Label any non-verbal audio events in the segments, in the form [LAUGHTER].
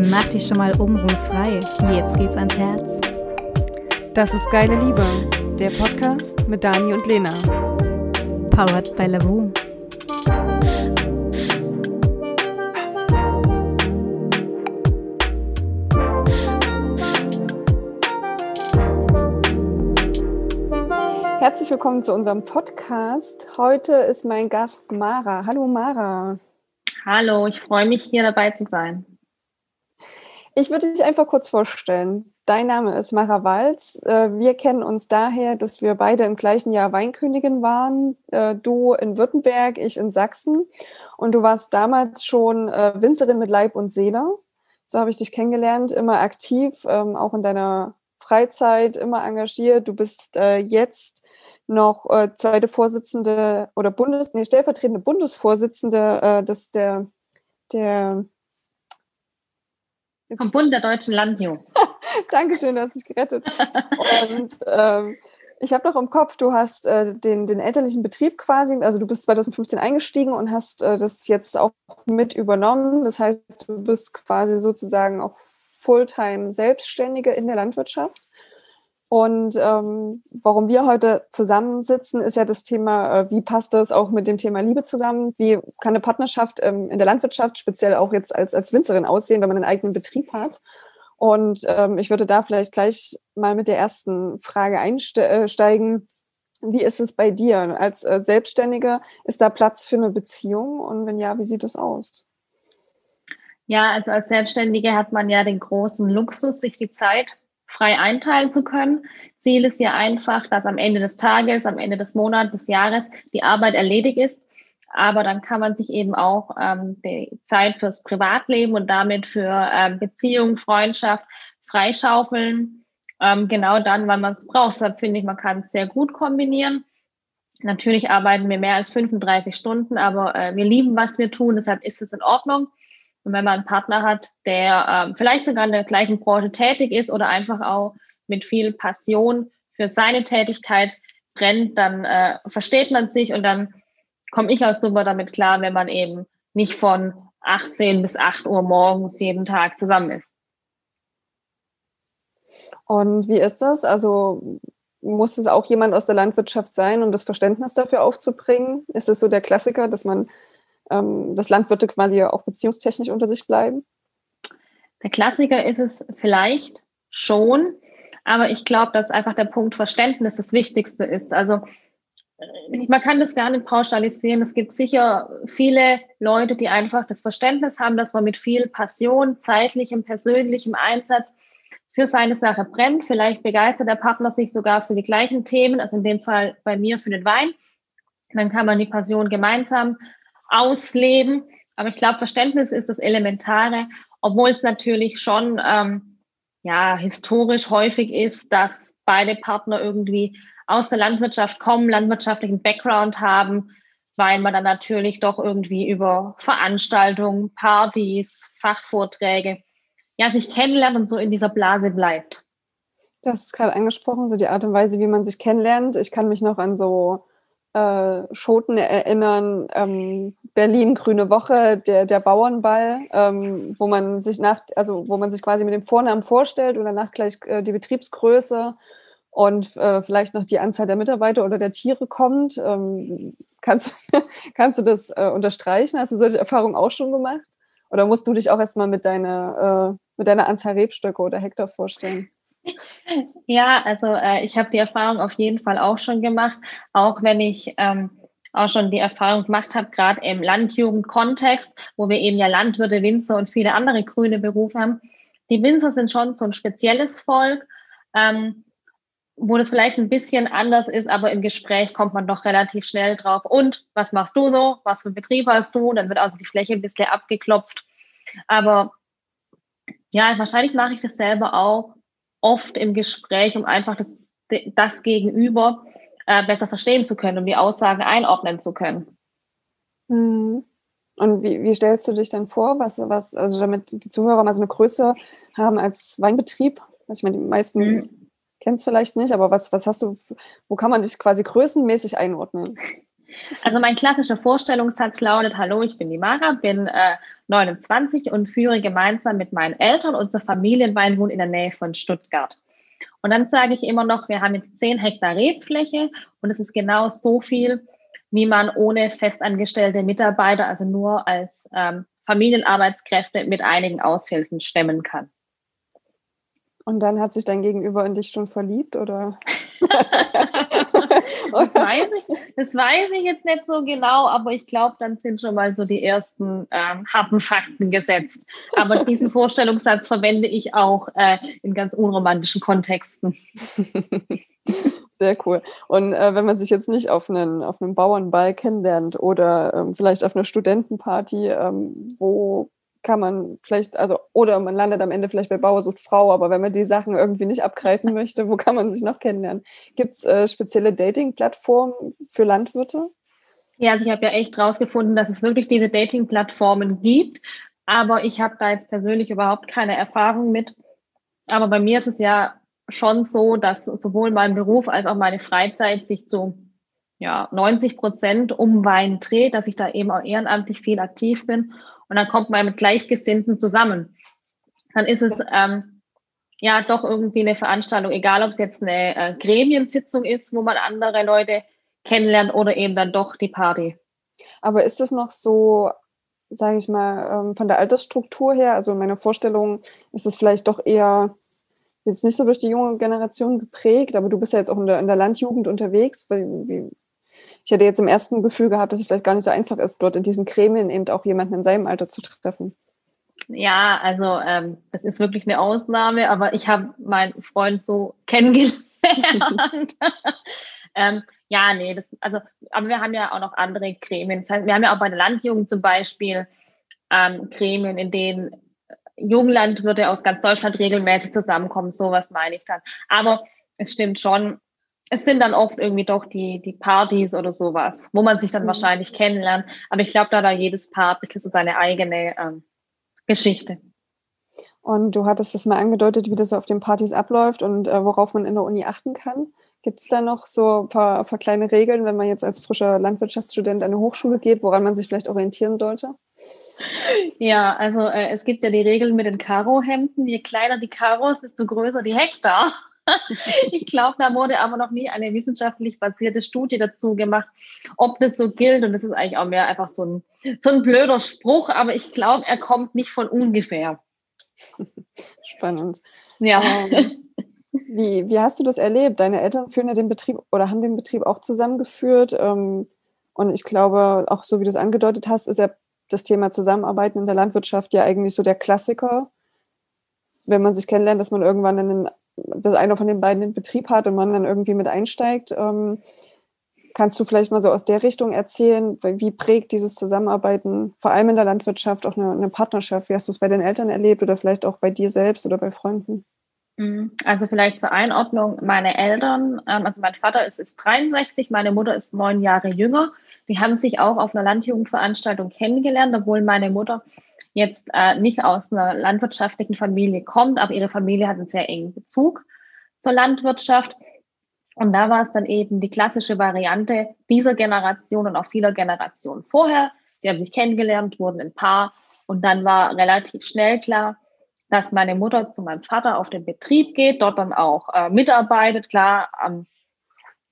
Mach dich schon mal obenrum frei. Jetzt geht's ans Herz. Das ist Geile Liebe, der Podcast mit Dani und Lena. Powered by Lavu. Herzlich willkommen zu unserem Podcast. Heute ist mein Gast Mara. Hallo Mara. Hallo, ich freue mich hier dabei zu sein. Ich würde dich einfach kurz vorstellen. Dein Name ist Mara Walz. Äh, wir kennen uns daher, dass wir beide im gleichen Jahr Weinkönigin waren. Äh, du in Württemberg, ich in Sachsen. Und du warst damals schon äh, Winzerin mit Leib und Seele. So habe ich dich kennengelernt, immer aktiv, ähm, auch in deiner Freizeit, immer engagiert. Du bist jetzt noch zweite Vorsitzende oder Bundes, nee, stellvertretende Bundesvorsitzende des der der vom Bund der deutschen Landjugend. [LAUGHS] Dankeschön, du hast mich gerettet. Und ähm, ich habe noch im Kopf, du hast äh, den, den elterlichen Betrieb quasi, also du bist 2015 eingestiegen und hast äh, das jetzt auch mit übernommen. Das heißt, du bist quasi sozusagen auch Fulltime Selbstständige in der Landwirtschaft. Und ähm, warum wir heute zusammensitzen, ist ja das Thema, äh, wie passt das auch mit dem Thema Liebe zusammen? Wie kann eine Partnerschaft ähm, in der Landwirtschaft, speziell auch jetzt als, als Winzerin aussehen, wenn man einen eigenen Betrieb hat? Und ähm, ich würde da vielleicht gleich mal mit der ersten Frage einsteigen. Wie ist es bei dir? Als äh, Selbstständige, ist da Platz für eine Beziehung? Und wenn ja, wie sieht es aus? Ja, also als Selbstständige hat man ja den großen Luxus, sich die Zeit frei einteilen zu können. Ziel ist ja einfach, dass am Ende des Tages, am Ende des Monats, des Jahres die Arbeit erledigt ist. Aber dann kann man sich eben auch ähm, die Zeit fürs Privatleben und damit für ähm, Beziehung, Freundschaft freischaufeln. Ähm, genau dann, wann man es braucht. Deshalb finde ich, man kann es sehr gut kombinieren. Natürlich arbeiten wir mehr als 35 Stunden, aber äh, wir lieben, was wir tun. Deshalb ist es in Ordnung. Und wenn man einen Partner hat, der ähm, vielleicht sogar in der gleichen Branche tätig ist oder einfach auch mit viel Passion für seine Tätigkeit brennt, dann äh, versteht man sich und dann komme ich auch super damit klar, wenn man eben nicht von 18 bis 8 Uhr morgens jeden Tag zusammen ist. Und wie ist das? Also muss es auch jemand aus der Landwirtschaft sein, um das Verständnis dafür aufzubringen? Ist es so der Klassiker, dass man ähm, dass Landwirte quasi auch beziehungstechnisch unter sich bleiben? Der Klassiker ist es vielleicht schon, aber ich glaube, dass einfach der Punkt Verständnis das Wichtigste ist. Also äh, man kann das gar nicht pauschalisieren. Es gibt sicher viele Leute, die einfach das Verständnis haben, dass man mit viel Passion, zeitlichem, persönlichem Einsatz für seine Sache brennt. Vielleicht begeistert der Partner sich sogar für die gleichen Themen, also in dem Fall bei mir für den Wein. Dann kann man die Passion gemeinsam ausleben. Aber ich glaube, Verständnis ist das Elementare, obwohl es natürlich schon ähm, ja, historisch häufig ist, dass beide Partner irgendwie aus der Landwirtschaft kommen, landwirtschaftlichen Background haben, weil man dann natürlich doch irgendwie über Veranstaltungen, Partys, Fachvorträge, ja, sich kennenlernt und so in dieser Blase bleibt. Das ist gerade angesprochen, so die Art und Weise, wie man sich kennenlernt. Ich kann mich noch an so äh, Schoten erinnern, ähm, Berlin Grüne Woche, der, der Bauernball, ähm, wo man sich nach, also wo man sich quasi mit dem Vornamen vorstellt und danach gleich äh, die Betriebsgröße und äh, vielleicht noch die Anzahl der Mitarbeiter oder der Tiere kommt. Ähm, kannst, [LAUGHS] kannst du das äh, unterstreichen? Hast du solche Erfahrungen auch schon gemacht? Oder musst du dich auch erstmal mit deiner, äh, mit deiner Anzahl Rebstöcke oder Hektar vorstellen? Ja, also äh, ich habe die Erfahrung auf jeden Fall auch schon gemacht, auch wenn ich ähm, auch schon die Erfahrung gemacht habe, gerade im Landjugendkontext, wo wir eben ja Landwirte, Winzer und viele andere grüne Berufe haben. Die Winzer sind schon so ein spezielles Volk, ähm, wo das vielleicht ein bisschen anders ist, aber im Gespräch kommt man doch relativ schnell drauf. Und was machst du so? Was für einen Betrieb hast du? Dann wird also die Fläche ein bisschen abgeklopft. Aber ja, wahrscheinlich mache ich das selber auch oft im Gespräch, um einfach das, das Gegenüber äh, besser verstehen zu können, um die Aussagen einordnen zu können. Mhm. Und wie, wie stellst du dich dann vor, was, was, also damit die Zuhörer mal so eine Größe haben als Weinbetrieb? Also ich meine, die meisten mhm. kennen es vielleicht nicht, aber was, was hast du, wo kann man dich quasi größenmäßig einordnen? Also mein klassischer Vorstellungssatz lautet, hallo, ich bin die Mara, bin äh, 29 und führe gemeinsam mit meinen Eltern unser Familienweingut in der Nähe von Stuttgart. Und dann sage ich immer noch, wir haben jetzt 10 Hektar Rebfläche und es ist genau so viel, wie man ohne festangestellte Mitarbeiter, also nur als ähm, Familienarbeitskräfte mit einigen Aushilfen stemmen kann. Und dann hat sich dein Gegenüber in dich schon verliebt, oder? [LAUGHS] das, weiß ich, das weiß ich jetzt nicht so genau, aber ich glaube, dann sind schon mal so die ersten ähm, harten Fakten gesetzt. Aber diesen [LAUGHS] Vorstellungssatz verwende ich auch äh, in ganz unromantischen Kontexten. Sehr cool. Und äh, wenn man sich jetzt nicht auf einen, auf einem Bauernball kennenlernt oder ähm, vielleicht auf einer Studentenparty, ähm, wo kann man vielleicht, also, oder man landet am Ende vielleicht bei Bauer sucht Frau, aber wenn man die Sachen irgendwie nicht abgreifen möchte, wo kann man sich noch kennenlernen? Gibt es äh, spezielle Dating-Plattformen für Landwirte? Ja, also ich habe ja echt rausgefunden, dass es wirklich diese Dating-Plattformen gibt, aber ich habe da jetzt persönlich überhaupt keine Erfahrung mit. Aber bei mir ist es ja schon so, dass sowohl mein Beruf als auch meine Freizeit sich zu ja, 90 Prozent um Wein dreht, dass ich da eben auch ehrenamtlich viel aktiv bin. Und dann kommt man mit Gleichgesinnten zusammen. Dann ist es ähm, ja doch irgendwie eine Veranstaltung, egal ob es jetzt eine äh, Gremiensitzung ist, wo man andere Leute kennenlernt oder eben dann doch die Party. Aber ist das noch so, sage ich mal, ähm, von der Altersstruktur her? Also in meiner Vorstellung ist es vielleicht doch eher jetzt nicht so durch die junge Generation geprägt, aber du bist ja jetzt auch in der, in der Landjugend unterwegs. Wie, ich hätte jetzt im ersten Gefühl gehabt, dass es vielleicht gar nicht so einfach ist, dort in diesen Gremien eben auch jemanden in seinem Alter zu treffen. Ja, also ähm, das ist wirklich eine Ausnahme, aber ich habe meinen Freund so kennengelernt. [LAUGHS] ähm, ja, nee, das, also, aber wir haben ja auch noch andere Gremien. Das heißt, wir haben ja auch bei der Landjugend zum Beispiel ähm, Gremien, in denen Junglandwirte aus ganz Deutschland regelmäßig zusammenkommen. Sowas meine ich dann. Aber es stimmt schon, es sind dann oft irgendwie doch die, die Partys oder sowas, wo man sich dann mhm. wahrscheinlich kennenlernt. Aber ich glaube, da hat jedes Paar ein bisschen so seine eigene ähm, Geschichte. Und du hattest das mal angedeutet, wie das auf den Partys abläuft und äh, worauf man in der Uni achten kann. Gibt es da noch so ein paar, ein paar, kleine Regeln, wenn man jetzt als frischer Landwirtschaftsstudent an eine Hochschule geht, woran man sich vielleicht orientieren sollte? Ja, also äh, es gibt ja die Regeln mit den Karohemden. Je kleiner die Karos, desto größer die Hektar. [LAUGHS] ich glaube, da wurde aber noch nie eine wissenschaftlich basierte Studie dazu gemacht, ob das so gilt. Und das ist eigentlich auch mehr einfach so ein, so ein blöder Spruch, aber ich glaube, er kommt nicht von ungefähr. [LAUGHS] Spannend. Ja. Ähm, [LAUGHS] wie, wie hast du das erlebt? Deine Eltern führen ja den Betrieb oder haben den Betrieb auch zusammengeführt. Ähm, und ich glaube, auch so wie du es angedeutet hast, ist ja das Thema Zusammenarbeiten in der Landwirtschaft ja eigentlich so der Klassiker. Wenn man sich kennenlernt, dass man irgendwann einen dass einer von den beiden den Betrieb hat und man dann irgendwie mit einsteigt. Ähm, kannst du vielleicht mal so aus der Richtung erzählen, wie prägt dieses Zusammenarbeiten, vor allem in der Landwirtschaft, auch eine, eine Partnerschaft? Wie hast du es bei den Eltern erlebt oder vielleicht auch bei dir selbst oder bei Freunden? Mhm. Also vielleicht zur Einordnung, meine Eltern, ähm, also mein Vater ist, ist 63, meine Mutter ist neun Jahre jünger. Die haben sich auch auf einer Landjugendveranstaltung kennengelernt, obwohl meine Mutter jetzt äh, nicht aus einer landwirtschaftlichen Familie kommt, aber ihre Familie hat einen sehr engen Bezug zur Landwirtschaft. Und da war es dann eben die klassische Variante dieser Generation und auch vieler Generationen vorher. Sie haben sich kennengelernt, wurden ein Paar und dann war relativ schnell klar, dass meine Mutter zu meinem Vater auf den Betrieb geht, dort dann auch äh, mitarbeitet. Klar, am,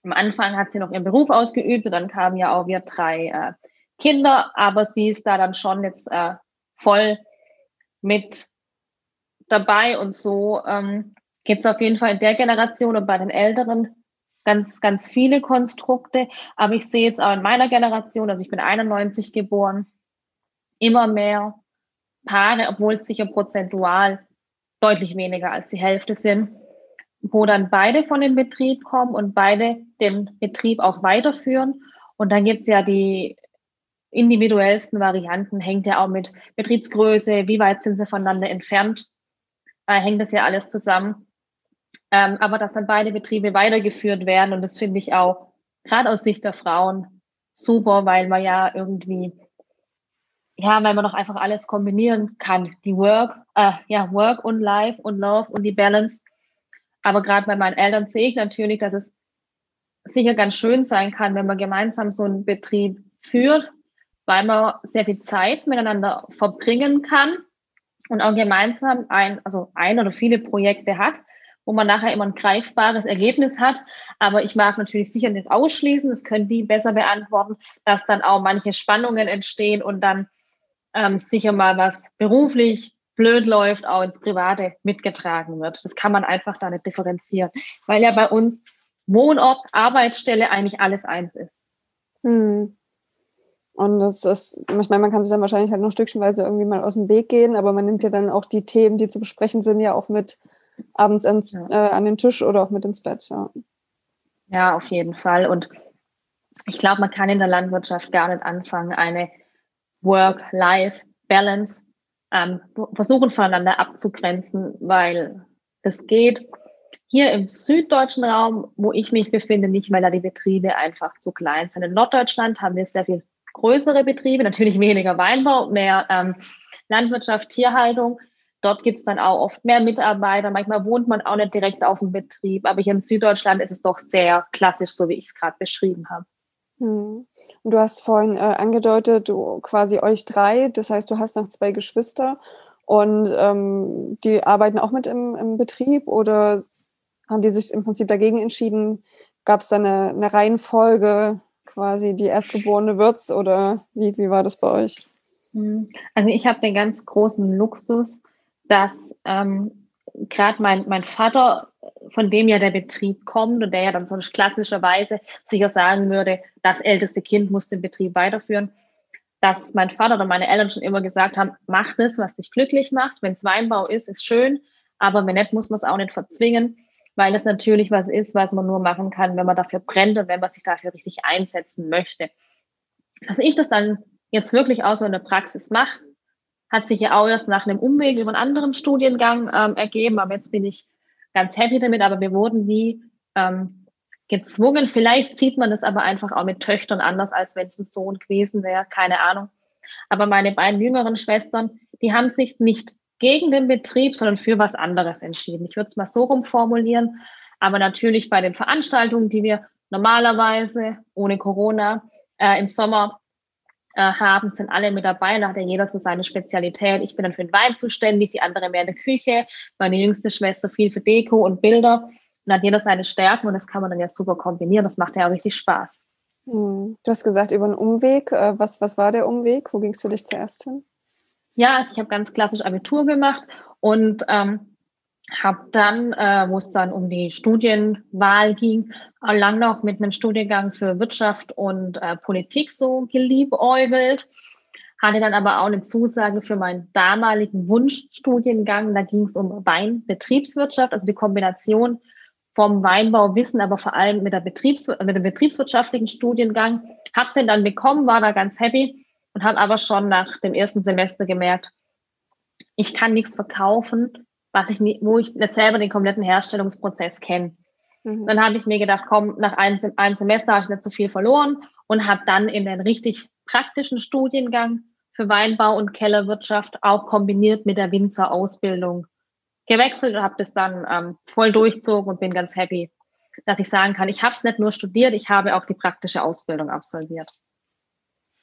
am Anfang hat sie noch ihren Beruf ausgeübt und dann kamen ja auch wir drei äh, Kinder, aber sie ist da dann schon jetzt äh, voll mit dabei und so ähm, gibt es auf jeden Fall in der Generation und bei den Älteren ganz, ganz viele Konstrukte. Aber ich sehe jetzt auch in meiner Generation, also ich bin 91 geboren, immer mehr Paare, obwohl es sicher prozentual deutlich weniger als die Hälfte sind, wo dann beide von dem Betrieb kommen und beide den Betrieb auch weiterführen. Und dann gibt es ja die individuellsten Varianten hängt ja auch mit Betriebsgröße, wie weit sind sie voneinander entfernt, äh, hängt das ja alles zusammen. Ähm, aber dass dann beide Betriebe weitergeführt werden und das finde ich auch gerade aus Sicht der Frauen super, weil man ja irgendwie ja, weil man doch einfach alles kombinieren kann. Die Work, äh, ja, Work und Life und Love und die Balance. Aber gerade bei meinen Eltern sehe ich natürlich, dass es sicher ganz schön sein kann, wenn man gemeinsam so einen Betrieb führt, weil man sehr viel Zeit miteinander verbringen kann und auch gemeinsam ein, also ein oder viele Projekte hat, wo man nachher immer ein greifbares Ergebnis hat. Aber ich mag natürlich sicher nicht ausschließen, das können die besser beantworten, dass dann auch manche Spannungen entstehen und dann ähm, sicher mal was beruflich blöd läuft, auch ins Private mitgetragen wird. Das kann man einfach da nicht differenzieren, weil ja bei uns Wohnort, Arbeitsstelle eigentlich alles eins ist. Hm. Und das ist, ich meine, man kann sich dann wahrscheinlich halt noch stückchenweise irgendwie mal aus dem Weg gehen, aber man nimmt ja dann auch die Themen, die zu besprechen sind, ja auch mit abends ins, ja. äh, an den Tisch oder auch mit ins Bett. Ja, ja auf jeden Fall. Und ich glaube, man kann in der Landwirtschaft gar nicht anfangen, eine Work-Life-Balance ähm, versuchen voneinander abzugrenzen, weil das geht hier im süddeutschen Raum, wo ich mich befinde, nicht, weil da die Betriebe einfach zu klein sind. In Norddeutschland haben wir sehr viel größere Betriebe, natürlich weniger Weinbau, mehr ähm, Landwirtschaft, Tierhaltung. Dort gibt es dann auch oft mehr Mitarbeiter. Manchmal wohnt man auch nicht direkt auf dem Betrieb. Aber hier in Süddeutschland ist es doch sehr klassisch, so wie ich es gerade beschrieben habe. Hm. Und du hast vorhin äh, angedeutet, du quasi euch drei, das heißt, du hast noch zwei Geschwister und ähm, die arbeiten auch mit im, im, Betrieb oder haben die sich im Prinzip dagegen entschieden? Gab es da eine, eine, Reihenfolge, quasi die erstgeborene Wirts oder wie, wie war das bei euch? Hm. Also ich habe den ganz großen Luxus, dass ähm, gerade mein, mein Vater, von dem ja der Betrieb kommt und der ja dann so klassischerweise sicher sagen würde, das älteste Kind muss den Betrieb weiterführen, dass mein Vater oder meine Eltern schon immer gesagt haben, mach das, was dich glücklich macht. Wenn es Weinbau ist, ist schön, aber wenn nicht, muss man es auch nicht verzwingen, weil es natürlich was ist, was man nur machen kann, wenn man dafür brennt und wenn man sich dafür richtig einsetzen möchte. Dass ich das dann jetzt wirklich auch so in der Praxis mache, hat sich ja auch erst nach einem Umweg über einen anderen Studiengang ähm, ergeben, aber jetzt bin ich ganz happy damit, aber wir wurden wie ähm, gezwungen. Vielleicht sieht man das aber einfach auch mit Töchtern anders, als wenn es ein Sohn gewesen wäre, keine Ahnung. Aber meine beiden jüngeren Schwestern, die haben sich nicht gegen den Betrieb, sondern für was anderes entschieden. Ich würde es mal so rumformulieren. Aber natürlich bei den Veranstaltungen, die wir normalerweise ohne Corona äh, im Sommer äh, haben, sind alle mit dabei. Da hat ja jeder so seine Spezialität. Ich bin dann für den Wein zuständig, die andere mehr in der Küche, meine jüngste Schwester viel für Deko und Bilder. Und hat jeder seine Stärken und das kann man dann ja super kombinieren. Das macht ja auch richtig Spaß. Hm. Du hast gesagt, über einen Umweg. Äh, was, was war der Umweg? Wo ging es für dich zuerst hin? Ja, also ich habe ganz klassisch Abitur gemacht und ähm, habe dann, äh, wo es dann um die Studienwahl ging, lang noch mit einem Studiengang für Wirtschaft und äh, Politik so geliebäugelt. Hatte dann aber auch eine Zusage für meinen damaligen Wunschstudiengang. Da ging es um Weinbetriebswirtschaft, also die Kombination vom Weinbauwissen, aber vor allem mit, der Betriebs mit dem betriebswirtschaftlichen Studiengang. Hab den dann bekommen, war da ganz happy und habe aber schon nach dem ersten Semester gemerkt, ich kann nichts verkaufen, was ich nie, wo ich nicht selber den kompletten Herstellungsprozess kenne. Mhm. Dann habe ich mir gedacht, komm, nach einem, einem Semester habe ich nicht so viel verloren und habe dann in den richtig praktischen Studiengang für Weinbau und Kellerwirtschaft auch kombiniert mit der Winzerausbildung gewechselt und habe das dann ähm, voll durchzogen und bin ganz happy, dass ich sagen kann, ich habe es nicht nur studiert, ich habe auch die praktische Ausbildung absolviert.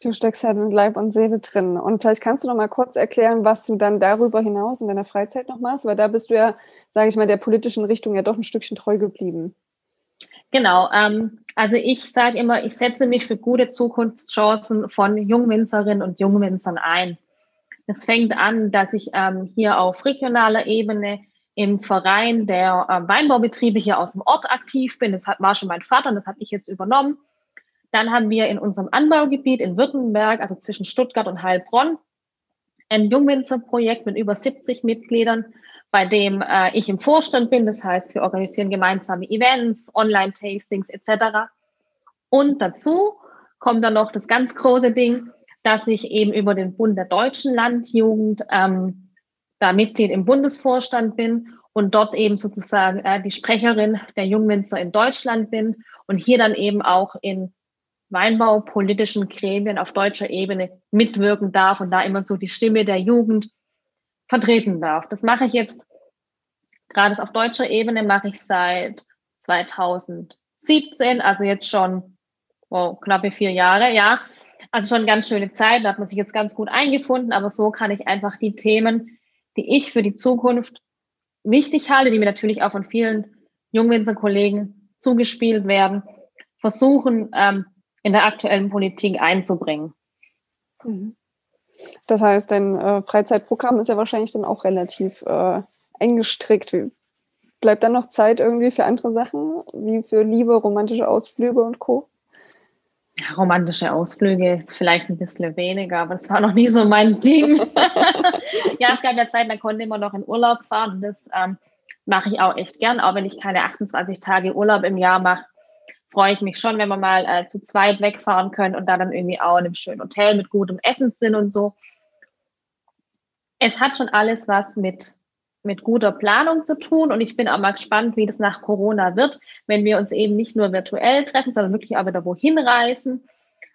Du steckst halt mit Leib und Seele drin. Und vielleicht kannst du noch mal kurz erklären, was du dann darüber hinaus in deiner Freizeit noch machst, weil da bist du ja, sage ich mal, der politischen Richtung ja doch ein Stückchen treu geblieben. Genau. Ähm, also ich sage immer, ich setze mich für gute Zukunftschancen von Jungwinzerinnen und Jungwinzern ein. Es fängt an, dass ich ähm, hier auf regionaler Ebene im Verein der äh, Weinbaubetriebe hier aus dem Ort aktiv bin. Das hat, war schon mein Vater und das habe ich jetzt übernommen. Dann haben wir in unserem Anbaugebiet in Württemberg, also zwischen Stuttgart und Heilbronn, ein Jungwinzerprojekt mit über 70 Mitgliedern, bei dem äh, ich im Vorstand bin. Das heißt, wir organisieren gemeinsame Events, Online-Tastings etc. Und dazu kommt dann noch das ganz große Ding, dass ich eben über den Bund der deutschen Landjugend ähm, da Mitglied im Bundesvorstand bin und dort eben sozusagen äh, die Sprecherin der Jungwinzer in Deutschland bin und hier dann eben auch in weinbaupolitischen Gremien auf deutscher Ebene mitwirken darf und da immer so die Stimme der Jugend vertreten darf. Das mache ich jetzt, gerade auf deutscher Ebene mache ich seit 2016 17, also jetzt schon oh, knappe vier Jahre, ja. Also schon ganz schöne Zeit, da hat man sich jetzt ganz gut eingefunden, aber so kann ich einfach die Themen, die ich für die Zukunft wichtig halte, die mir natürlich auch von vielen Jungwinzer-Kollegen zugespielt werden, versuchen, ähm, in der aktuellen Politik einzubringen. Mhm. Das heißt, dein äh, Freizeitprogramm ist ja wahrscheinlich dann auch relativ äh, eingestrickt. Wie, bleibt dann noch Zeit irgendwie für andere Sachen, wie für Liebe, romantische Ausflüge und Co.? Ja, romantische Ausflüge ist vielleicht ein bisschen weniger, aber das war noch nie so mein [LAUGHS] Ding. [LAUGHS] ja, es gab ja Zeiten, da konnte man noch in Urlaub fahren und das ähm, mache ich auch echt gern, auch wenn ich keine 28 Tage Urlaub im Jahr mache freue ich mich schon, wenn wir mal äh, zu zweit wegfahren können und da dann irgendwie auch in einem schönen Hotel mit gutem Essen sind und so. Es hat schon alles was mit, mit guter Planung zu tun und ich bin auch mal gespannt, wie das nach Corona wird, wenn wir uns eben nicht nur virtuell treffen, sondern wirklich auch wieder wohin reisen.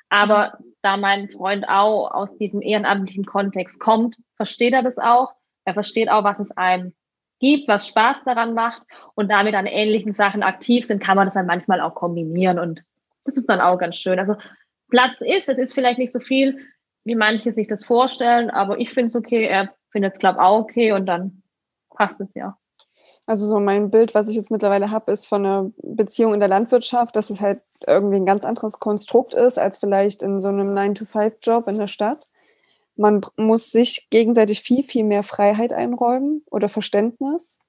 Aber da mein Freund auch aus diesem ehrenamtlichen Kontext kommt, versteht er das auch. Er versteht auch, was es einem gibt, was Spaß daran macht und damit an ähnlichen Sachen aktiv sind, kann man das dann manchmal auch kombinieren und das ist dann auch ganz schön. Also Platz ist, es ist vielleicht nicht so viel, wie manche sich das vorstellen, aber ich finde es okay, er findet es, glaube ich, auch okay und dann passt es ja. Also so mein Bild, was ich jetzt mittlerweile habe, ist von einer Beziehung in der Landwirtschaft, dass es halt irgendwie ein ganz anderes Konstrukt ist als vielleicht in so einem 9-to-5-Job in der Stadt man muss sich gegenseitig viel, viel mehr Freiheit einräumen oder Verständnis.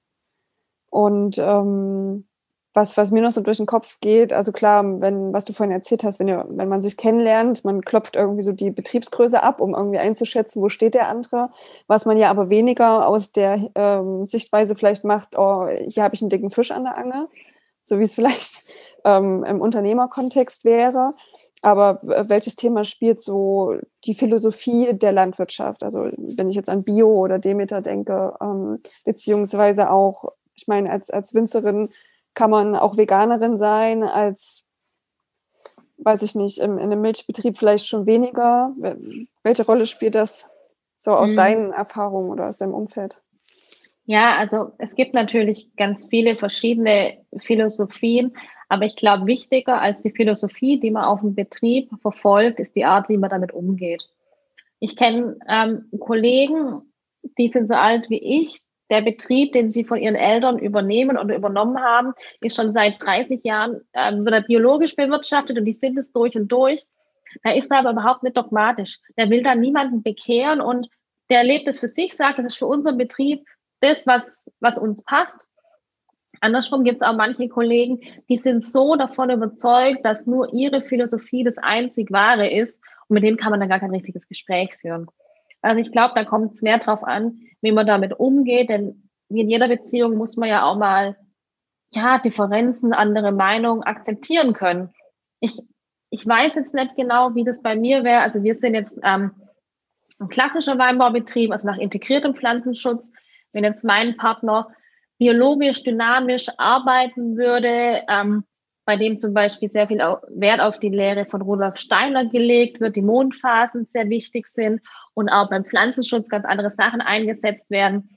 Und ähm, was, was mir noch so durch den Kopf geht, also klar, wenn, was du vorhin erzählt hast, wenn, ihr, wenn man sich kennenlernt, man klopft irgendwie so die Betriebsgröße ab, um irgendwie einzuschätzen, wo steht der andere. Was man ja aber weniger aus der ähm, Sichtweise vielleicht macht, oh, hier habe ich einen dicken Fisch an der Angel, so wie es [LAUGHS] vielleicht ähm, im Unternehmerkontext wäre. Aber welches Thema spielt so die Philosophie der Landwirtschaft? Also wenn ich jetzt an Bio oder Demeter denke, ähm, beziehungsweise auch, ich meine, als, als Winzerin kann man auch Veganerin sein, als, weiß ich nicht, im, in einem Milchbetrieb vielleicht schon weniger. Welche Rolle spielt das so aus mhm. deinen Erfahrungen oder aus deinem Umfeld? Ja, also es gibt natürlich ganz viele verschiedene Philosophien, aber ich glaube, wichtiger als die Philosophie, die man auf dem Betrieb verfolgt, ist die Art, wie man damit umgeht. Ich kenne ähm, Kollegen, die sind so alt wie ich. Der Betrieb, den sie von ihren Eltern übernehmen oder übernommen haben, ist schon seit 30 Jahren, äh, wird biologisch bewirtschaftet und die sind es durch und durch. Da ist er aber überhaupt nicht dogmatisch. Der will da niemanden bekehren und der lebt es für sich, sagt, das ist für unseren Betrieb das, was, was uns passt. Andersrum gibt es auch manche Kollegen, die sind so davon überzeugt, dass nur ihre Philosophie das einzig wahre ist und mit denen kann man dann gar kein richtiges Gespräch führen. Also ich glaube, da kommt es mehr drauf an, wie man damit umgeht, denn wie in jeder Beziehung muss man ja auch mal ja, Differenzen, andere Meinungen akzeptieren können. Ich, ich weiß jetzt nicht genau, wie das bei mir wäre. Also wir sind jetzt ähm, ein klassischer Weinbaubetrieb, also nach integriertem Pflanzenschutz. Wenn jetzt mein Partner biologisch dynamisch arbeiten würde, ähm, bei dem zum Beispiel sehr viel Wert auf die Lehre von Rudolf Steiner gelegt wird, die Mondphasen sehr wichtig sind und auch beim Pflanzenschutz ganz andere Sachen eingesetzt werden.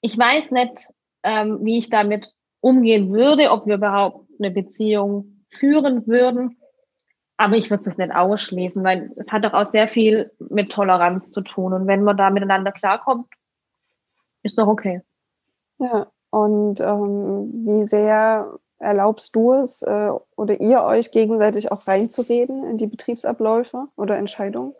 Ich weiß nicht, ähm, wie ich damit umgehen würde, ob wir überhaupt eine Beziehung führen würden. Aber ich würde es nicht ausschließen, weil es hat doch auch sehr viel mit Toleranz zu tun. Und wenn man da miteinander klarkommt, ist doch okay. Ja, und ähm, wie sehr erlaubst du es äh, oder ihr euch gegenseitig auch reinzureden in die Betriebsabläufe oder Entscheidungen?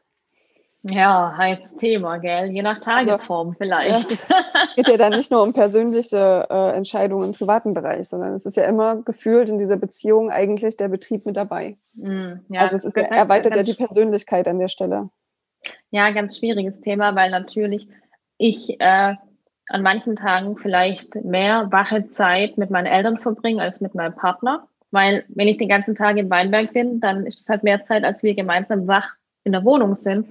Ja, heißes Thema, gell? Je nach also, Tagesform also, vielleicht. Es geht ja dann nicht nur um persönliche äh, Entscheidungen im privaten Bereich, sondern es ist ja immer gefühlt in dieser Beziehung eigentlich der Betrieb mit dabei. Mm, ja, also es ist, ja, erweitert ja die Persönlichkeit an der Stelle. Ja, ganz schwieriges Thema, weil natürlich ich äh, an manchen Tagen vielleicht mehr wache Zeit mit meinen Eltern verbringen als mit meinem Partner. Weil wenn ich den ganzen Tag in Weinberg bin, dann ist es halt mehr Zeit, als wir gemeinsam wach in der Wohnung sind.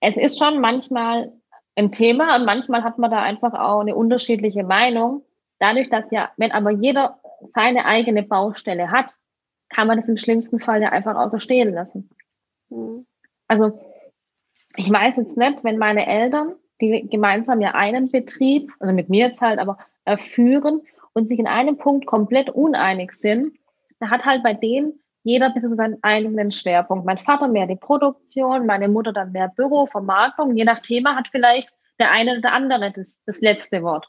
Es ist schon manchmal ein Thema und manchmal hat man da einfach auch eine unterschiedliche Meinung. Dadurch, dass ja, wenn aber jeder seine eigene Baustelle hat, kann man das im schlimmsten Fall ja einfach außer stehen lassen. Mhm. Also ich weiß jetzt nicht, wenn meine Eltern die gemeinsam ja einen Betrieb, also mit mir jetzt halt, aber äh, führen und sich in einem Punkt komplett uneinig sind, da hat halt bei denen jeder bisschen so seinen eigenen Schwerpunkt. Mein Vater mehr die Produktion, meine Mutter dann mehr Büro, Vermarktung. Je nach Thema hat vielleicht der eine oder der andere das, das letzte Wort.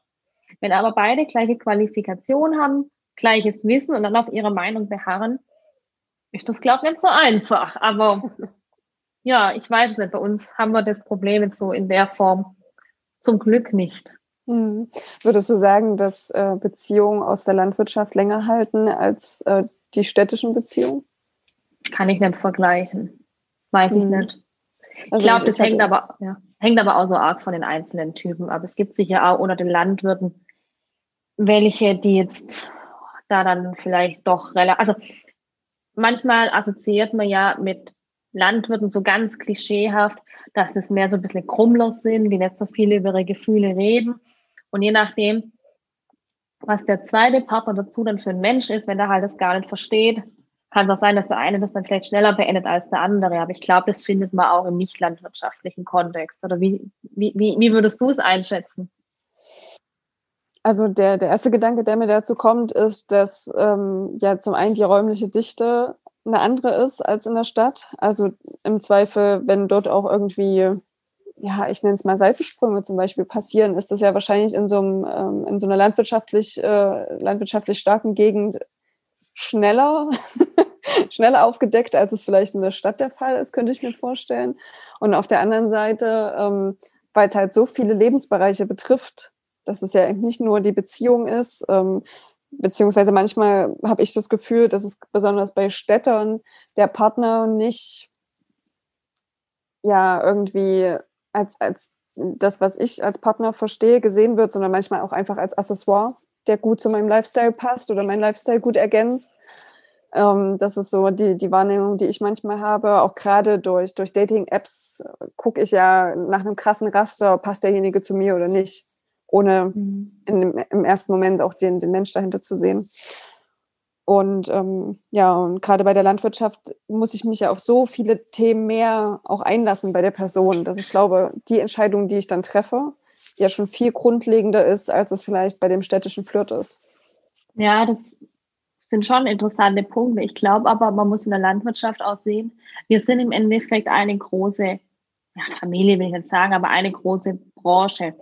Wenn aber beide gleiche Qualifikation haben, gleiches Wissen und dann auf ihre Meinung beharren, ist das, glaube ich, nicht so einfach. Aber ja, ich weiß es nicht. Bei uns haben wir das Problem jetzt so in der Form zum Glück nicht. Mhm. Würdest du sagen, dass äh, Beziehungen aus der Landwirtschaft länger halten als äh, die städtischen Beziehungen? Kann ich nicht vergleichen. Weiß mhm. ich nicht. Ich also glaube, das hängt aber, ja, hängt aber auch so arg von den einzelnen Typen ab. Es gibt sicher auch unter den Landwirten welche, die jetzt da dann vielleicht doch relativ, also manchmal assoziiert man ja mit Landwirten so ganz klischeehaft, dass es mehr so ein bisschen Krummler sind, die nicht so viel über ihre Gefühle reden. Und je nachdem, was der zweite Partner dazu dann für ein Mensch ist, wenn der halt das gar nicht versteht, kann es auch sein, dass der eine das dann vielleicht schneller beendet als der andere. Aber ich glaube, das findet man auch im nicht landwirtschaftlichen Kontext. Oder wie, wie, wie, würdest du es einschätzen? Also der, der erste Gedanke, der mir dazu kommt, ist, dass ähm, ja zum einen die räumliche Dichte eine andere ist als in der Stadt. Also im Zweifel, wenn dort auch irgendwie, ja, ich nenne es mal Seitensprünge zum Beispiel passieren, ist das ja wahrscheinlich in so, einem, ähm, in so einer landwirtschaftlich, äh, landwirtschaftlich starken Gegend schneller, [LAUGHS] schneller aufgedeckt, als es vielleicht in der Stadt der Fall ist, könnte ich mir vorstellen. Und auf der anderen Seite, ähm, weil es halt so viele Lebensbereiche betrifft, dass es ja nicht nur die Beziehung ist, ähm, beziehungsweise manchmal habe ich das Gefühl, dass es besonders bei Städtern der Partner nicht ja irgendwie als, als das, was ich als Partner verstehe, gesehen wird, sondern manchmal auch einfach als Accessoire, der gut zu meinem Lifestyle passt oder mein Lifestyle gut ergänzt. Ähm, das ist so die, die Wahrnehmung, die ich manchmal habe. Auch gerade durch, durch Dating-Apps gucke ich ja nach einem krassen Raster, passt derjenige zu mir oder nicht ohne mhm. in, im ersten Moment auch den, den Mensch dahinter zu sehen. Und ähm, ja, und gerade bei der Landwirtschaft muss ich mich ja auf so viele Themen mehr auch einlassen bei der Person, dass ich glaube, die Entscheidung, die ich dann treffe, ja schon viel grundlegender ist, als es vielleicht bei dem städtischen Flirt ist. Ja, das sind schon interessante Punkte. Ich glaube aber, man muss in der Landwirtschaft auch sehen, wir sind im Endeffekt eine große ja, Familie, will ich nicht sagen, aber eine große Branche.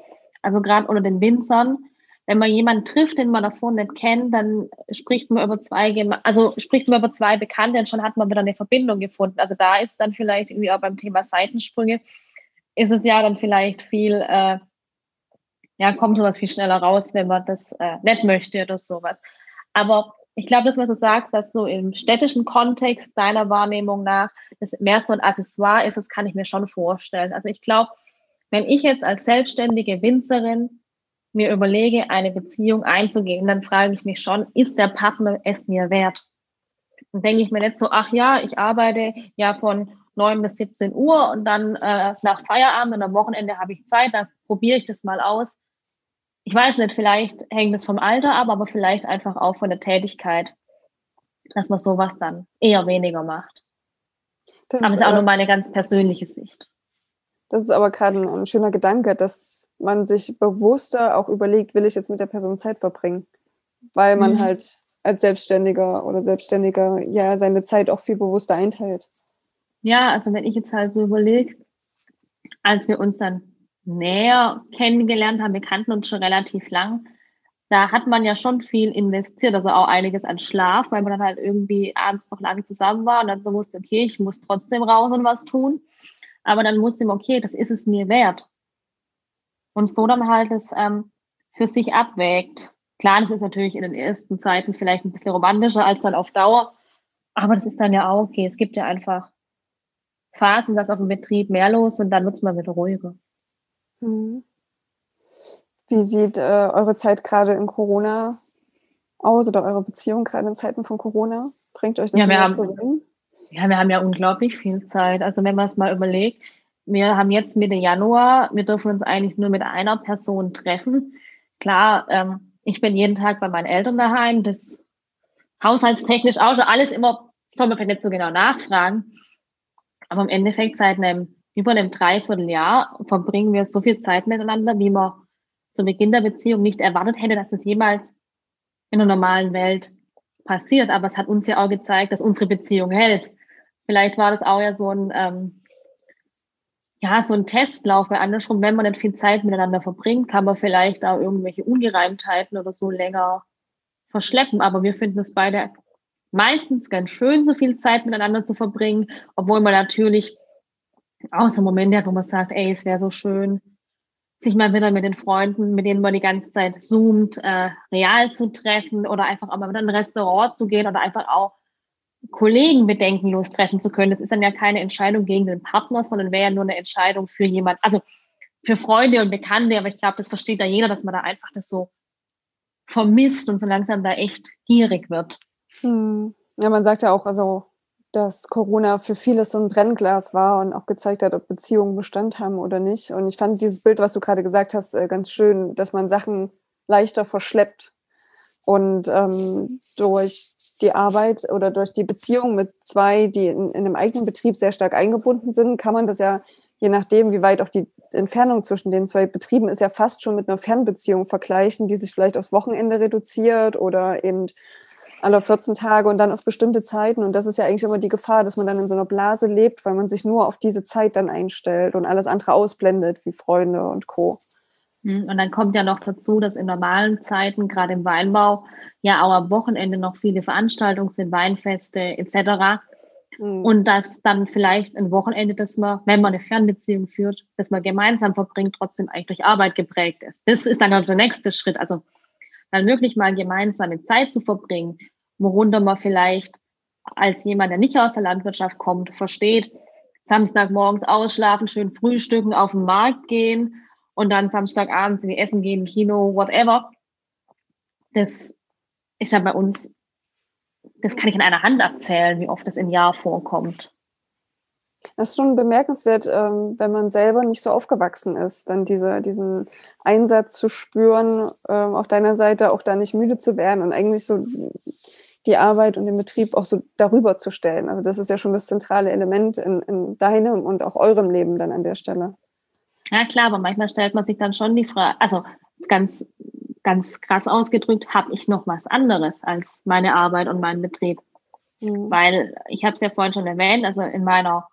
Also gerade unter den Winzern, wenn man jemanden trifft, den man davor nicht kennt, dann spricht man über zwei, also spricht man über zwei Bekannte und schon hat man wieder eine Verbindung gefunden. Also da ist dann vielleicht irgendwie auch beim Thema Seitensprünge, ist es ja dann vielleicht viel, äh, ja, kommt sowas viel schneller raus, wenn man das äh, nicht möchte oder sowas. Aber ich glaube, das, was du sagst, dass so im städtischen Kontext deiner Wahrnehmung nach das mehr so ein Accessoire ist, das kann ich mir schon vorstellen. Also ich glaube, wenn ich jetzt als selbstständige Winzerin mir überlege, eine Beziehung einzugehen, dann frage ich mich schon, ist der Partner es mir wert? Dann denke ich mir nicht so, ach ja, ich arbeite ja von 9 bis 17 Uhr und dann äh, nach Feierabend und am Wochenende habe ich Zeit, dann probiere ich das mal aus. Ich weiß nicht, vielleicht hängt es vom Alter ab, aber vielleicht einfach auch von der Tätigkeit, dass man sowas dann eher weniger macht. Das aber es ist auch nur meine ganz persönliche Sicht. Das ist aber gerade ein, ein, schöner Gedanke, dass man sich bewusster auch überlegt, will ich jetzt mit der Person Zeit verbringen? Weil man mhm. halt als Selbstständiger oder Selbstständiger ja seine Zeit auch viel bewusster einteilt. Ja, also wenn ich jetzt halt so überlege, als wir uns dann näher kennengelernt haben, wir kannten uns schon relativ lang, da hat man ja schon viel investiert, also auch einiges an Schlaf, weil man dann halt irgendwie abends noch lange zusammen war und dann so wusste, okay, ich muss trotzdem raus und was tun. Aber dann wusste man, okay, das ist es mir wert. Und so dann halt es ähm, für sich abwägt. Klar, das ist natürlich in den ersten Zeiten vielleicht ein bisschen romantischer als dann auf Dauer. Aber das ist dann ja auch okay. Es gibt ja einfach Phasen, dass auf dem Betrieb mehr los und dann wird es mal wieder ruhiger. Mhm. Wie sieht äh, eure Zeit gerade in Corona aus oder eure Beziehung gerade in Zeiten von Corona? Bringt euch das ja, wir haben, zusammen? Ja, wir haben ja unglaublich viel Zeit. Also wenn man es mal überlegt, wir haben jetzt Mitte Januar, wir dürfen uns eigentlich nur mit einer Person treffen. Klar, ähm, ich bin jeden Tag bei meinen Eltern daheim, das haushaltstechnisch auch schon alles immer, soll man vielleicht nicht so genau nachfragen. Aber im Endeffekt seit einem, über einem Dreivierteljahr verbringen wir so viel Zeit miteinander, wie man zu Beginn der Beziehung nicht erwartet hätte, dass es jemals in der normalen Welt passiert, aber es hat uns ja auch gezeigt, dass unsere Beziehung hält. Vielleicht war das auch ja so ein, ähm, ja, so ein Testlauf, weil andersrum, wenn man nicht viel Zeit miteinander verbringt, kann man vielleicht auch irgendwelche Ungereimtheiten oder so länger verschleppen. Aber wir finden es beide meistens ganz schön, so viel Zeit miteinander zu verbringen, obwohl man natürlich auch so Momente hat, wo man sagt, ey, es wäre so schön, sich mal wieder mit den Freunden, mit denen man die ganze Zeit zoomt, äh, real zu treffen oder einfach auch mal wieder in ein Restaurant zu gehen oder einfach auch Kollegen bedenkenlos treffen zu können. Das ist dann ja keine Entscheidung gegen den Partner, sondern wäre ja nur eine Entscheidung für jemand, also für Freunde und Bekannte. Aber ich glaube, das versteht da jeder, dass man da einfach das so vermisst und so langsam da echt gierig wird. Hm. Ja, man sagt ja auch, also dass Corona für viele so ein Brennglas war und auch gezeigt hat, ob Beziehungen Bestand haben oder nicht. Und ich fand dieses Bild, was du gerade gesagt hast, äh, ganz schön, dass man Sachen leichter verschleppt. Und ähm, durch die Arbeit oder durch die Beziehung mit zwei, die in, in einem eigenen Betrieb sehr stark eingebunden sind, kann man das ja, je nachdem, wie weit auch die Entfernung zwischen den zwei Betrieben ist, ja fast schon mit einer Fernbeziehung vergleichen, die sich vielleicht aufs Wochenende reduziert oder eben alle 14 Tage und dann auf bestimmte Zeiten. Und das ist ja eigentlich immer die Gefahr, dass man dann in so einer Blase lebt, weil man sich nur auf diese Zeit dann einstellt und alles andere ausblendet, wie Freunde und Co. Hm, und dann kommt ja noch dazu, dass in normalen Zeiten, gerade im Weinbau, ja auch am Wochenende noch viele Veranstaltungen sind, Weinfeste etc. Mhm. Und dass dann vielleicht ein Wochenende, das man, wenn man eine Fernbeziehung führt, das man gemeinsam verbringt, trotzdem eigentlich durch Arbeit geprägt ist. Das ist dann der nächste Schritt. Also dann wirklich mal gemeinsame Zeit zu verbringen, worunter man vielleicht als jemand, der nicht aus der Landwirtschaft kommt, versteht, Samstagmorgens ausschlafen, schön frühstücken, auf den Markt gehen und dann Samstagabends wie essen gehen, Kino, whatever. Das ist ja bei uns, das kann ich in einer Hand erzählen, wie oft das im Jahr vorkommt. Das ist schon bemerkenswert, ähm, wenn man selber nicht so aufgewachsen ist, dann diese, diesen Einsatz zu spüren, ähm, auf deiner Seite auch da nicht müde zu werden und eigentlich so die Arbeit und den Betrieb auch so darüber zu stellen. Also das ist ja schon das zentrale Element in, in deinem und auch eurem Leben dann an der Stelle. Ja klar, aber manchmal stellt man sich dann schon die Frage, also ganz, ganz krass ausgedrückt, habe ich noch was anderes als meine Arbeit und meinen Betrieb? Mhm. Weil ich habe es ja vorhin schon erwähnt, also in meiner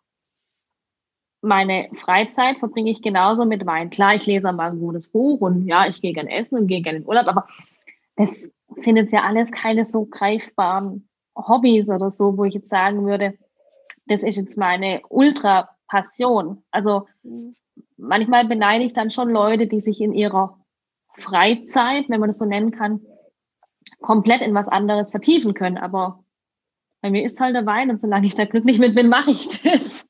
meine Freizeit verbringe ich genauso mit Wein. Klar, ich lese mal ein gutes Buch und ja, ich gehe gerne essen und gehe gerne in Urlaub, aber das sind jetzt ja alles keine so greifbaren Hobbys oder so, wo ich jetzt sagen würde, das ist jetzt meine Ultra-Passion. Also. Manchmal beneide ich dann schon Leute, die sich in ihrer Freizeit, wenn man das so nennen kann, komplett in was anderes vertiefen können. Aber bei mir ist halt der Wein und solange ich da glücklich mit bin, mache ich das.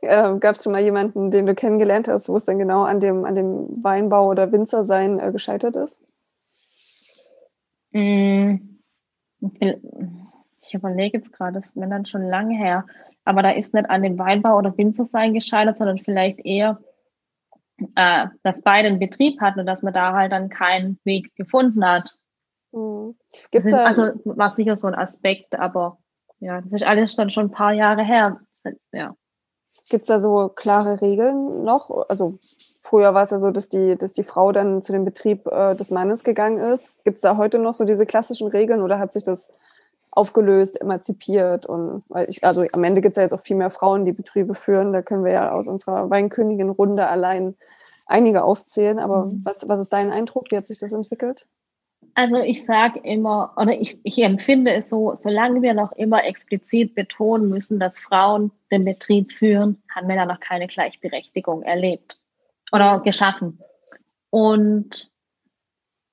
Äh, Gab es schon mal jemanden, den du kennengelernt hast, wo es dann genau an dem, an dem Weinbau oder Winzersein äh, gescheitert ist? Mm, ich überlege jetzt gerade, das ist mir dann schon lange her. Aber da ist nicht an dem Weinbau oder Winzersein gescheitert, sondern vielleicht eher, äh, dass beide einen Betrieb hatten und dass man da halt dann keinen Weg gefunden hat. Mhm. Gibt's da, also war sicher so ein Aspekt, aber ja, das ist alles dann schon ein paar Jahre her. Ja. Gibt es da so klare Regeln noch? Also früher war es ja so, dass die, dass die Frau dann zu dem Betrieb äh, des Mannes gegangen ist. Gibt es da heute noch so diese klassischen Regeln oder hat sich das aufgelöst, emanzipiert? Und weil ich, also am Ende gibt es ja jetzt auch viel mehr Frauen, die Betriebe führen. Da können wir ja aus unserer Weinkönigin-Runde allein einige aufzählen. Aber mhm. was, was ist dein Eindruck? Wie hat sich das entwickelt? Also ich sage immer, oder ich, ich empfinde es so, solange wir noch immer explizit betonen müssen, dass Frauen den Betrieb führen, haben wir da noch keine Gleichberechtigung erlebt oder geschaffen. Und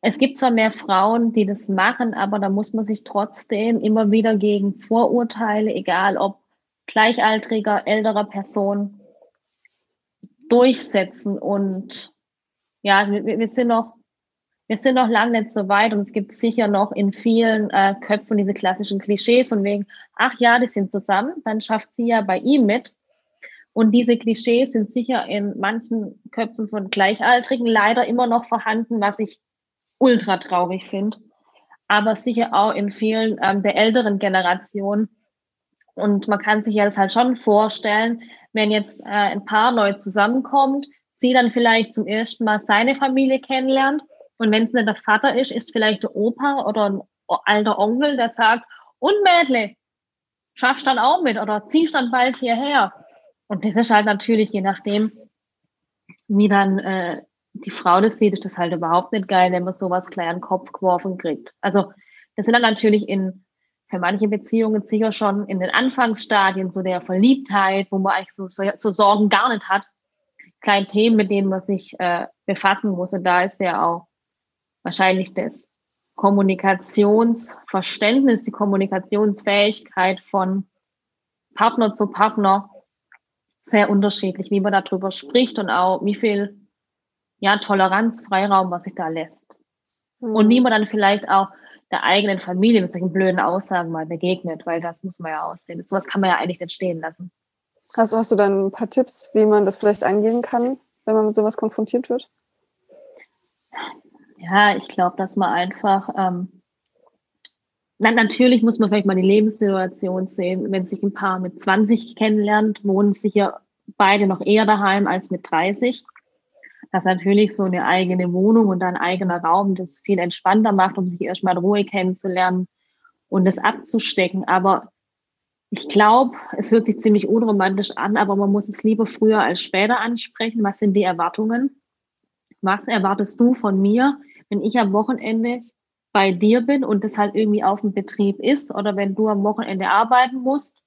es gibt zwar mehr Frauen, die das machen, aber da muss man sich trotzdem immer wieder gegen Vorurteile, egal ob gleichaltriger, älterer Person, durchsetzen. Und ja, wir, wir sind noch wir sind noch lange nicht so weit und es gibt sicher noch in vielen äh, Köpfen diese klassischen Klischees von wegen, ach ja, die sind zusammen, dann schafft sie ja bei ihm mit. Und diese Klischees sind sicher in manchen Köpfen von Gleichaltrigen leider immer noch vorhanden, was ich ultra traurig finde. Aber sicher auch in vielen ähm, der älteren Generationen. Und man kann sich ja das halt schon vorstellen, wenn jetzt äh, ein Paar neu zusammenkommt, sie dann vielleicht zum ersten Mal seine Familie kennenlernt und wenn es nicht der Vater ist, ist vielleicht der Opa oder ein alter Onkel, der sagt, und Mädle, schaffst dann auch mit oder ziehst dann bald hierher. Und das ist halt natürlich, je nachdem, wie dann äh, die Frau das sieht, ist das halt überhaupt nicht geil, wenn man sowas an den Kopf geworfen kriegt. Also das sind dann natürlich in für manche Beziehungen sicher schon in den Anfangsstadien so der Verliebtheit, wo man eigentlich so, so, so Sorgen gar nicht hat. Kleine Themen, mit denen man sich äh, befassen muss. Und da ist ja auch wahrscheinlich das Kommunikationsverständnis, die Kommunikationsfähigkeit von Partner zu Partner sehr unterschiedlich, wie man darüber spricht und auch wie viel ja, Toleranz, Freiraum, was sich da lässt. Mhm. Und wie man dann vielleicht auch der eigenen Familie mit solchen blöden Aussagen mal begegnet, weil das muss man ja aussehen. So was kann man ja eigentlich nicht stehen lassen. Hast, hast du dann ein paar Tipps, wie man das vielleicht angehen kann, wenn man mit sowas konfrontiert wird? Ja, ich glaube, dass man einfach, ähm, na, natürlich muss man vielleicht mal die Lebenssituation sehen. Wenn sich ein Paar mit 20 kennenlernt, wohnen sicher beide noch eher daheim als mit 30 dass natürlich so eine eigene Wohnung und ein eigener Raum das viel entspannter macht, um sich erstmal in Ruhe kennenzulernen und das abzustecken. Aber ich glaube, es hört sich ziemlich unromantisch an, aber man muss es lieber früher als später ansprechen. Was sind die Erwartungen? Was erwartest du von mir, wenn ich am Wochenende bei dir bin und das halt irgendwie auf dem Betrieb ist oder wenn du am Wochenende arbeiten musst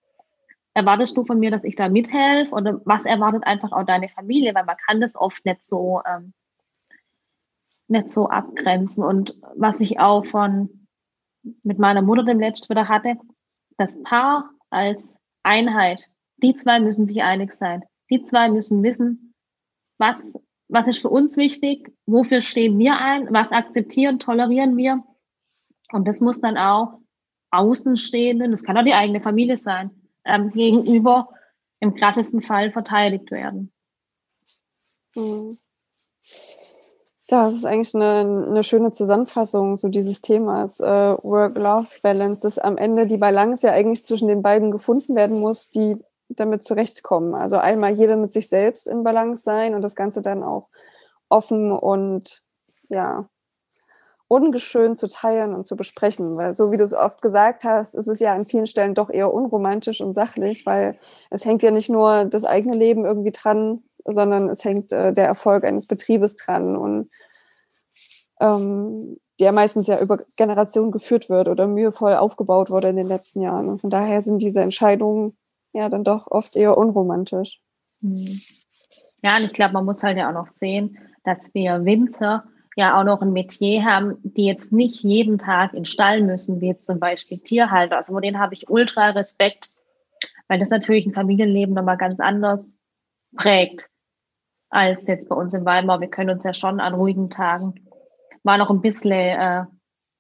erwartest du von mir, dass ich da mithelfe oder was erwartet einfach auch deine Familie, weil man kann das oft nicht so ähm, nicht so abgrenzen und was ich auch von mit meiner Mutter dem letzten wieder hatte, das Paar als Einheit, die zwei müssen sich einig sein. Die zwei müssen wissen, was, was ist für uns wichtig, wofür stehen wir ein, was akzeptieren, tolerieren wir. Und das muss dann auch Außenstehenden, das kann auch die eigene Familie sein, ähm, gegenüber im krassesten Fall verteidigt werden. Mhm. Das ist eigentlich eine, eine schöne Zusammenfassung so dieses Themas äh, Work-Life-Balance, dass am Ende die Balance ja eigentlich zwischen den beiden gefunden werden muss, die damit zurechtkommen. Also einmal jeder mit sich selbst in Balance sein und das Ganze dann auch offen und ja ungeschön zu teilen und zu besprechen, weil so wie du es oft gesagt hast, ist es ja an vielen Stellen doch eher unromantisch und sachlich, weil es hängt ja nicht nur das eigene Leben irgendwie dran, sondern es hängt äh, der Erfolg eines Betriebes dran und ähm, der meistens ja über Generationen geführt wird oder mühevoll aufgebaut wurde in den letzten Jahren. Und von daher sind diese Entscheidungen ja dann doch oft eher unromantisch. Hm. Ja, und ich glaube, man muss halt ja auch noch sehen, dass wir Winter ja auch noch ein Metier haben, die jetzt nicht jeden Tag in Stall müssen, wie jetzt zum Beispiel Tierhalter. Also vor denen habe ich ultra Respekt, weil das natürlich ein Familienleben nochmal ganz anders prägt als jetzt bei uns in Weimar. Wir können uns ja schon an ruhigen Tagen mal noch ein bisschen äh,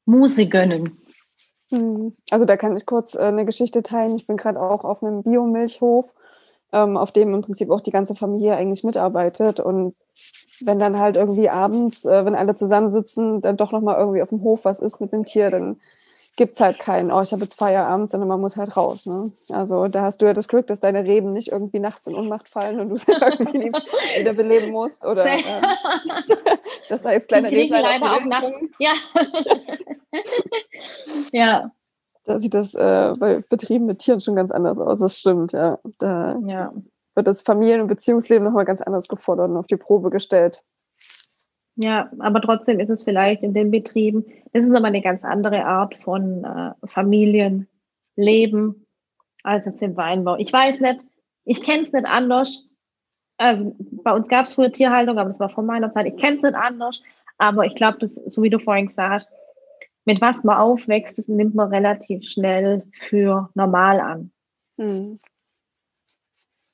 Musik gönnen. Hm. Also da kann ich kurz äh, eine Geschichte teilen. Ich bin gerade auch auf einem Biomilchhof, ähm, auf dem im Prinzip auch die ganze Familie eigentlich mitarbeitet. Und wenn dann halt irgendwie abends, äh, wenn alle zusammensitzen, dann doch nochmal irgendwie auf dem Hof was ist mit dem Tier, dann gibt es halt keinen, oh, ich habe jetzt Feierabend, sondern man muss halt raus. Ne? Also da hast du ja das Glück, dass deine Reben nicht irgendwie nachts in Unmacht fallen und du [LAUGHS] sie irgendwie wieder beleben musst. Oder ähm, [LAUGHS] dass da jetzt kleine Reben leider auch nachts. Ja. [LAUGHS] ja. Da sieht das äh, bei Betrieben mit Tieren schon ganz anders aus, das stimmt, ja. Da, ja wird das Familien- und Beziehungsleben nochmal ganz anders gefordert und auf die Probe gestellt. Ja, aber trotzdem ist es vielleicht in den Betrieben, das ist nochmal eine ganz andere Art von äh, Familienleben als jetzt im Weinbau. Ich weiß nicht, ich kenne es nicht anders. Also bei uns gab es früher Tierhaltung, aber das war vor meiner Zeit. Ich kenne es nicht anders, aber ich glaube, das, so wie du vorhin gesagt hast, mit was man aufwächst, das nimmt man relativ schnell für normal an. Hm.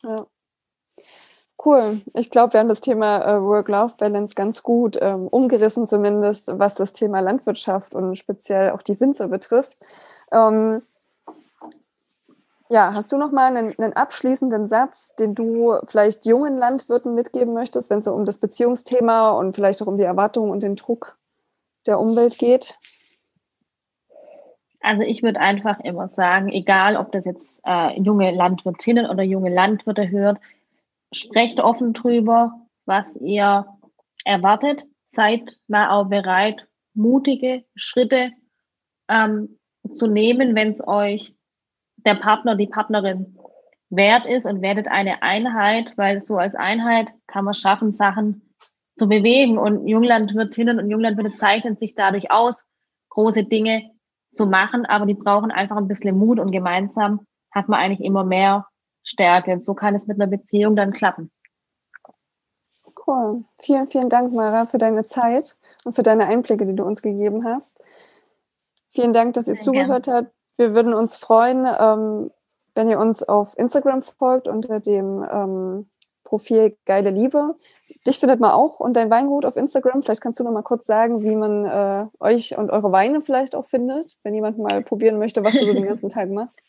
Ja. Cool. Ich glaube, wir haben das Thema äh, Work-Life-Balance ganz gut ähm, umgerissen, zumindest was das Thema Landwirtschaft und speziell auch die Winzer betrifft. Ähm, ja, hast du noch mal einen, einen, abschließenden Satz, den du vielleicht jungen Landwirten mitgeben möchtest, wenn es so um das Beziehungsthema und vielleicht auch um die Erwartungen und den Druck der Umwelt geht? Also ich würde einfach immer sagen, egal ob das jetzt äh, junge Landwirtinnen oder junge Landwirte hört, sprecht offen drüber, was ihr erwartet. Seid mal auch bereit, mutige Schritte ähm, zu nehmen, wenn es euch der Partner, die Partnerin wert ist und werdet eine Einheit, weil so als Einheit kann man schaffen, Sachen zu bewegen. Und Junglandwirtinnen und Junglandwirte zeichnen sich dadurch aus, große Dinge zu machen, aber die brauchen einfach ein bisschen Mut und gemeinsam hat man eigentlich immer mehr Stärke. So kann es mit einer Beziehung dann klappen. Cool. Vielen, vielen Dank, Mara, für deine Zeit und für deine Einblicke, die du uns gegeben hast. Vielen Dank, dass ihr Sehr zugehört gern. habt. Wir würden uns freuen, ähm, wenn ihr uns auf Instagram folgt unter dem ähm, Profil Geile Liebe. Dich findet man auch und dein Weingut auf Instagram. Vielleicht kannst du noch mal kurz sagen, wie man äh, euch und eure Weine vielleicht auch findet, wenn jemand mal probieren möchte, was du so den [LAUGHS] ganzen Tag machst.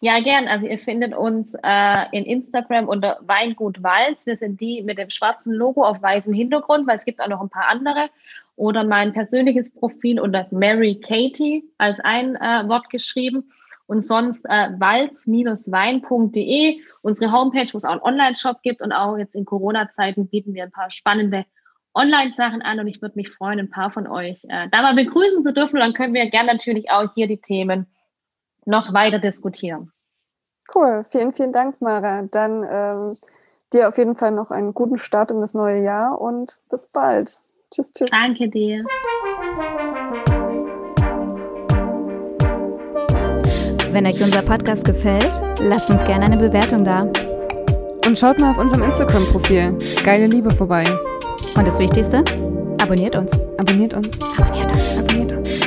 Ja, gern. Also ihr findet uns äh, in Instagram unter Weingut Walz. Wir sind die mit dem schwarzen Logo auf weißem Hintergrund, weil es gibt auch noch ein paar andere. Oder mein persönliches Profil unter Mary Katie als ein äh, Wort geschrieben und sonst äh, walz-wein.de, unsere Homepage, wo es auch einen Online-Shop gibt und auch jetzt in Corona-Zeiten bieten wir ein paar spannende Online-Sachen an und ich würde mich freuen, ein paar von euch äh, da mal begrüßen zu dürfen. dann können wir gerne natürlich auch hier die Themen noch weiter diskutieren. Cool, vielen, vielen Dank, Mara. Dann ähm, dir auf jeden Fall noch einen guten Start in das neue Jahr und bis bald. Tschüss, tschüss. Danke dir. Wenn euch unser Podcast gefällt, lasst uns gerne eine Bewertung da. Und schaut mal auf unserem Instagram-Profil Geile Liebe vorbei. Und das Wichtigste, abonniert uns. Abonniert uns. Abonniert uns. Abonniert uns.